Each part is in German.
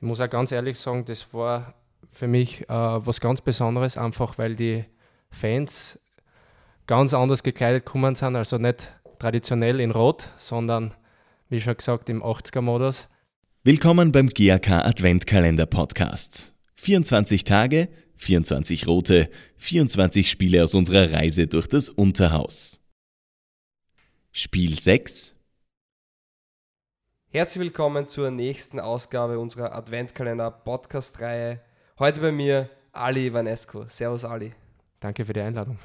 ich muss auch ganz ehrlich sagen, das war für mich äh, was ganz Besonderes, einfach weil die Fans ganz anders gekleidet gekommen sind, also nicht traditionell in Rot, sondern wie schon gesagt im 80er-Modus. Willkommen beim GAK Adventkalender Podcast. 24 Tage, 24 rote, 24 Spiele aus unserer Reise durch das Unterhaus. Spiel 6 Herzlich willkommen zur nächsten Ausgabe unserer Adventkalender-Podcast-Reihe. Heute bei mir Ali Vanesco. Servus Ali. Danke für die Einladung.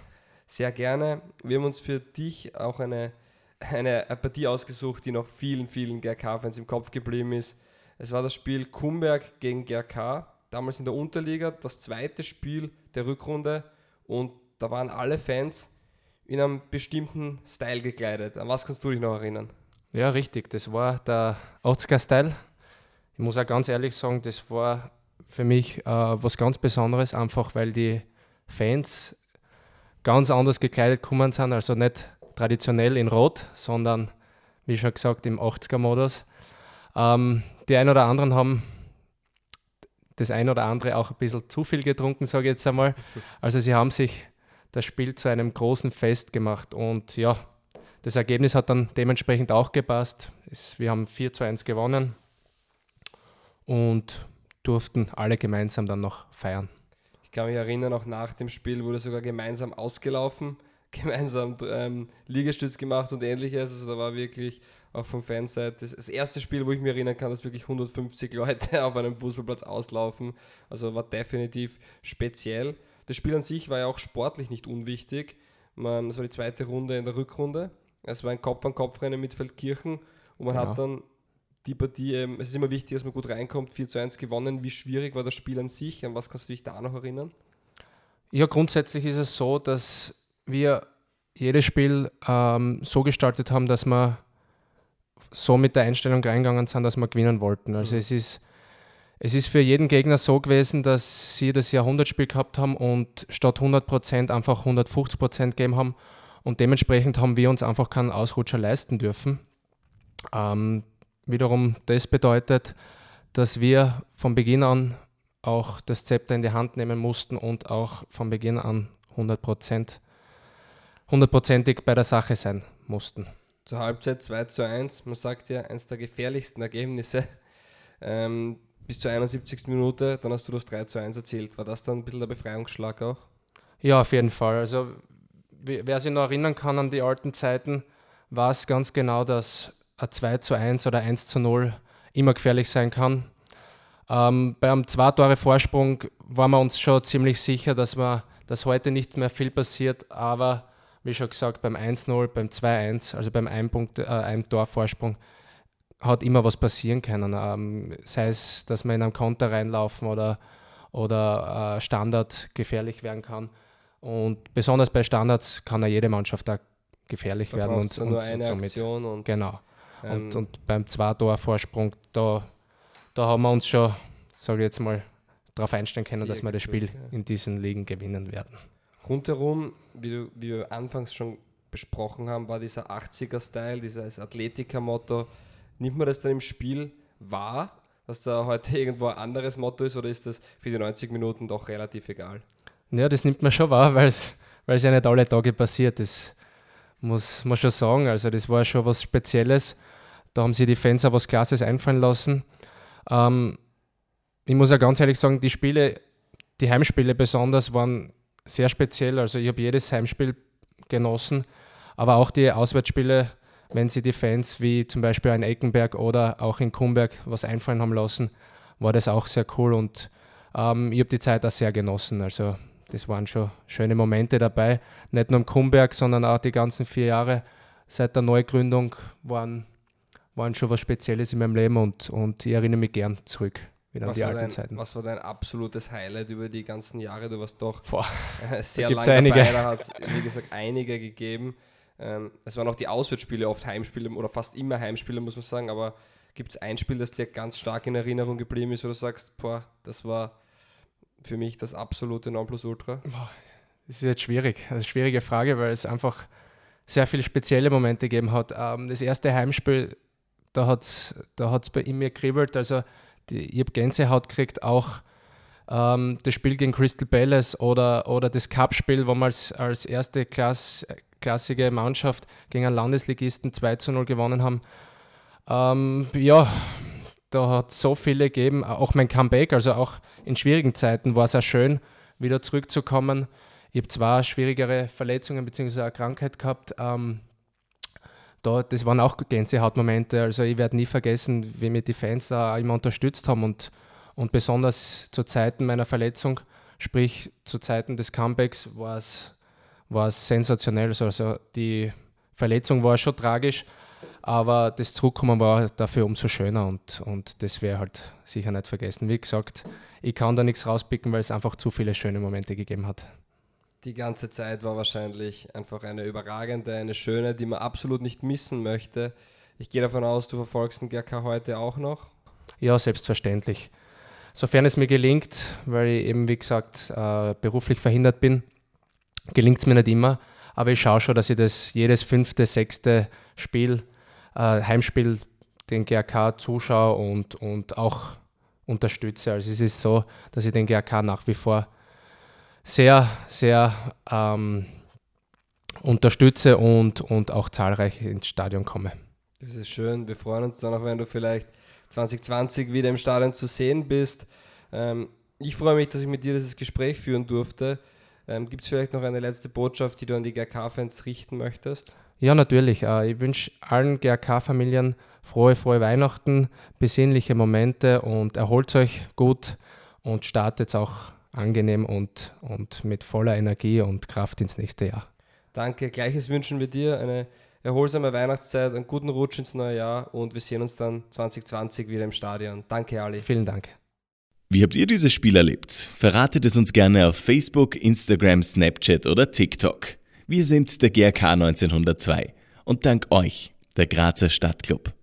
Sehr gerne. Wir haben uns für dich auch eine, eine Partie ausgesucht, die noch vielen, vielen GRK-Fans im Kopf geblieben ist. Es war das Spiel Kumberg gegen GRK, damals in der Unterliga, das zweite Spiel der Rückrunde und da waren alle Fans in einem bestimmten Style gekleidet. An was kannst du dich noch erinnern? Ja, richtig. Das war der 80er-Style. Ich muss auch ganz ehrlich sagen, das war für mich äh, was ganz Besonderes, einfach weil die Fans ganz anders gekleidet gekommen sind. Also nicht traditionell in Rot, sondern wie schon gesagt im 80er-Modus. Ähm, die einen oder anderen haben das ein oder andere auch ein bisschen zu viel getrunken, sage ich jetzt einmal. Also sie haben sich das Spiel zu einem großen Fest gemacht und ja, das Ergebnis hat dann dementsprechend auch gepasst. Es, wir haben 4 zu 1 gewonnen und durften alle gemeinsam dann noch feiern. Ich kann mich erinnern, auch nach dem Spiel wurde sogar gemeinsam ausgelaufen, gemeinsam ähm, Liegestütz gemacht und ähnliches. Also da war wirklich auch von Fanseite das, das erste Spiel, wo ich mich erinnern kann, dass wirklich 150 Leute auf einem Fußballplatz auslaufen. Also war definitiv speziell. Das Spiel an sich war ja auch sportlich nicht unwichtig. Man, das war die zweite Runde in der Rückrunde. Es war ein Kopf-an-Kopf-Rennen mit Feldkirchen und man genau. hat dann die Partie, ähm, es ist immer wichtig, dass man gut reinkommt, 4 zu 1 gewonnen. Wie schwierig war das Spiel an sich? An was kannst du dich da noch erinnern? Ja, grundsätzlich ist es so, dass wir jedes Spiel ähm, so gestaltet haben, dass wir so mit der Einstellung reingegangen sind, dass wir gewinnen wollten. Also mhm. es ist es ist für jeden Gegner so gewesen, dass sie das Jahrhundertspiel gehabt haben und statt 100% einfach 150% gegeben haben und dementsprechend haben wir uns einfach keinen Ausrutscher leisten dürfen. Ähm, wiederum das bedeutet, dass wir von Beginn an auch das Zepter in die Hand nehmen mussten und auch von Beginn an 100%, hundertprozentig bei der Sache sein mussten. Zur Halbzeit 2 zu 1, man sagt ja, eines der gefährlichsten Ergebnisse. Ähm, bis zur 71. Minute, dann hast du das 3 zu 1 erzählt. War das dann ein bisschen der Befreiungsschlag auch? Ja, auf jeden Fall. Also wer sich noch erinnern kann an die alten Zeiten, war es ganz genau, dass ein 2 zu 1 oder 1 zu 0 immer gefährlich sein kann. Ähm, bei einem zwei Tore Vorsprung waren wir uns schon ziemlich sicher, dass, wir, dass heute nicht mehr viel passiert, aber wie schon gesagt, beim 1-0, beim 2-1, also beim ein, Punkt, äh, ein Tor Vorsprung, hat immer was passieren können. Ähm, sei es, dass wir in einen Konter reinlaufen oder, oder äh, Standard gefährlich werden kann. Und besonders bei Standards kann ja jede Mannschaft da gefährlich da werden. Und, und, eine somit. Und, genau. Ähm, und, und beim Zwei-Tor-Vorsprung, da, da haben wir uns schon, sage ich jetzt mal, darauf einstellen können, dass wir das Spiel ja. in diesen Ligen gewinnen werden. Rundherum, wie, du, wie wir anfangs schon besprochen haben, war dieser 80er-Style, dieses Athletiker-Motto. Nimmt man das dann im Spiel wahr, dass da heute irgendwo ein anderes Motto ist oder ist das für die 90 Minuten doch relativ egal? Ja, das nimmt man schon wahr, weil es ja nicht alle Tage passiert. Das muss man schon sagen. Also, das war schon was Spezielles. Da haben sich die Fans auch was Klasses einfallen lassen. Ähm, ich muss ja ganz ehrlich sagen, die Spiele, die Heimspiele besonders, waren sehr speziell. Also, ich habe jedes Heimspiel genossen, aber auch die Auswärtsspiele, wenn sie die Fans wie zum Beispiel in Eckenberg oder auch in Kumberg was einfallen haben lassen, war das auch sehr cool und ähm, ich habe die Zeit auch sehr genossen. Also das waren schon schöne Momente dabei. Nicht nur im Kumberg, sondern auch die ganzen vier Jahre seit der Neugründung waren, waren schon was Spezielles in meinem Leben und, und ich erinnere mich gern zurück. Wieder an die alten dein, Zeiten. Was war dein absolutes Highlight über die ganzen Jahre? Du warst doch Boah, sehr lange einige. dabei. Da hat es, wie gesagt, einige gegeben. Ähm, es waren auch die Auswärtsspiele, oft Heimspiele oder fast immer Heimspiele, muss man sagen. Aber gibt es ein Spiel, das dir ganz stark in Erinnerung geblieben ist, wo du sagst, boah, das war für mich das absolute Nonplusultra? Das ist jetzt schwierig, eine schwierige Frage, weil es einfach sehr viele spezielle Momente gegeben hat. Ähm, das erste Heimspiel, da hat es da hat's bei ihm mir kribbelt. Also die, ich habe Gänsehaut gekriegt, auch ähm, das Spiel gegen Crystal Palace oder, oder das Cup-Spiel, wo wir als, als erste Klass, klassige Mannschaft gegen einen Landesligisten 2 zu 0 gewonnen haben. Ähm, ja, da hat es so viele gegeben, auch mein Comeback, also auch in schwierigen Zeiten war es auch schön, wieder zurückzukommen. Ich habe zwei schwierigere Verletzungen bzw. eine Krankheit gehabt. Ähm, da, das waren auch Gänsehautmomente. Also ich werde nie vergessen, wie mir die Fans da immer unterstützt haben und, und besonders zu Zeiten meiner Verletzung, sprich zu Zeiten des Comebacks, war es sensationell. Also die Verletzung war schon tragisch, aber das Zurückkommen war dafür umso schöner und, und das wäre halt sicher nicht vergessen. Wie gesagt, ich kann da nichts rauspicken, weil es einfach zu viele schöne Momente gegeben hat. Die ganze Zeit war wahrscheinlich einfach eine überragende, eine schöne, die man absolut nicht missen möchte. Ich gehe davon aus, du verfolgst den GRK heute auch noch. Ja, selbstverständlich. Sofern es mir gelingt, weil ich eben, wie gesagt, äh, beruflich verhindert bin, gelingt es mir nicht immer. Aber ich schaue schon, dass ich das jedes fünfte, sechste Spiel äh, Heimspiel den GRK zuschaue und, und auch unterstütze. Also es ist so, dass ich den GRK nach wie vor sehr, sehr ähm, unterstütze und, und auch zahlreich ins Stadion komme. Das ist schön. Wir freuen uns dann auch, wenn du vielleicht 2020 wieder im Stadion zu sehen bist. Ähm, ich freue mich, dass ich mit dir dieses Gespräch führen durfte. Ähm, Gibt es vielleicht noch eine letzte Botschaft, die du an die GRK-Fans richten möchtest? Ja, natürlich. Äh, ich wünsche allen GRK-Familien frohe, frohe Weihnachten, besinnliche Momente und erholt euch gut und startet auch angenehm und, und mit voller Energie und Kraft ins nächste Jahr. Danke, gleiches wünschen wir dir, eine erholsame Weihnachtszeit, einen guten Rutsch ins neue Jahr und wir sehen uns dann 2020 wieder im Stadion. Danke, Ali. Vielen Dank. Wie habt ihr dieses Spiel erlebt? Verratet es uns gerne auf Facebook, Instagram, Snapchat oder TikTok. Wir sind der GRK 1902 und dank euch der Grazer Stadtclub.